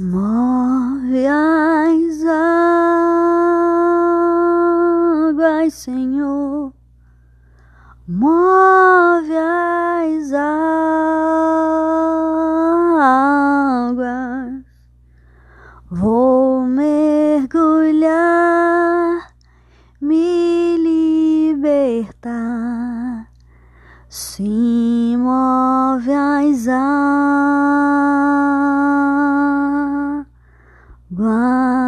Move as águas, Senhor. Move as águas. Vou mergulhar, me libertar. Se move as águas. Wow.